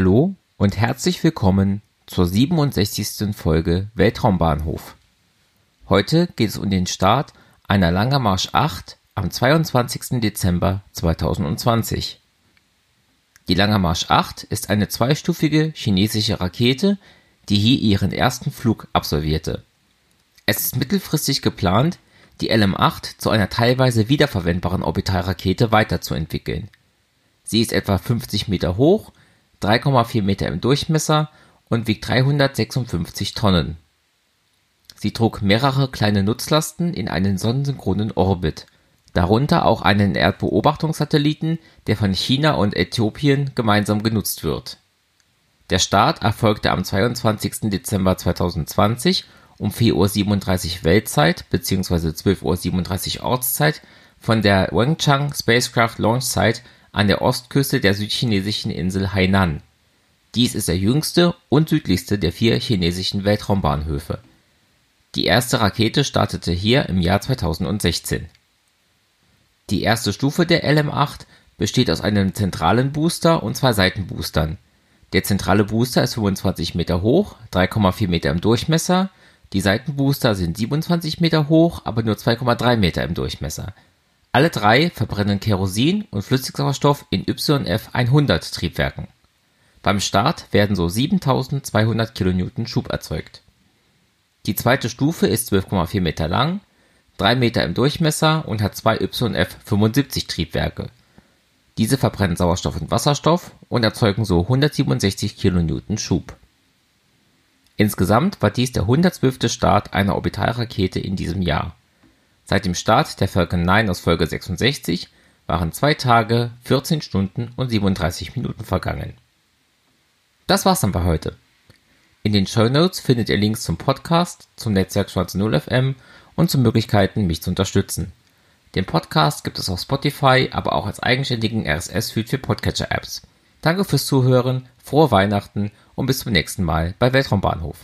Hallo und herzlich willkommen zur 67. Folge Weltraumbahnhof. Heute geht es um den Start einer Langermarsch 8 am 22. Dezember 2020. Die Langermarsch 8 ist eine zweistufige chinesische Rakete, die hier ihren ersten Flug absolvierte. Es ist mittelfristig geplant, die LM-8 zu einer teilweise wiederverwendbaren Orbitalrakete weiterzuentwickeln. Sie ist etwa 50 Meter hoch 3,4 Meter im Durchmesser und wiegt 356 Tonnen. Sie trug mehrere kleine Nutzlasten in einen sonnensynchronen Orbit, darunter auch einen Erdbeobachtungssatelliten, der von China und Äthiopien gemeinsam genutzt wird. Der Start erfolgte am 22. Dezember 2020 um 4:37 Uhr Weltzeit bzw. 12:37 Uhr Ortszeit von der Wenchang Spacecraft Launch Site an der Ostküste der südchinesischen Insel Hainan. Dies ist der jüngste und südlichste der vier chinesischen Weltraumbahnhöfe. Die erste Rakete startete hier im Jahr 2016. Die erste Stufe der LM-8 besteht aus einem zentralen Booster und zwei Seitenboostern. Der zentrale Booster ist 25 Meter hoch, 3,4 Meter im Durchmesser, die Seitenbooster sind 27 Meter hoch, aber nur 2,3 Meter im Durchmesser alle drei verbrennen Kerosin und Flüssigsauerstoff in YF-100-Triebwerken. Beim Start werden so 7200 kN Schub erzeugt. Die zweite Stufe ist 12,4 Meter lang, 3 Meter im Durchmesser und hat zwei YF-75-Triebwerke. Diese verbrennen Sauerstoff und Wasserstoff und erzeugen so 167 kN Schub. Insgesamt war dies der 112. Start einer Orbitalrakete in diesem Jahr Seit dem Start der Falcon 9 aus Folge 66 waren zwei Tage, 14 Stunden und 37 Minuten vergangen. Das war's dann für heute. In den Show Notes findet ihr Links zum Podcast, zum Netzwerk Schwarze Null FM und zu Möglichkeiten, mich zu unterstützen. Den Podcast gibt es auf Spotify, aber auch als eigenständigen RSS-Feed für Podcatcher-Apps. Danke fürs Zuhören, frohe Weihnachten und bis zum nächsten Mal bei Weltraumbahnhof.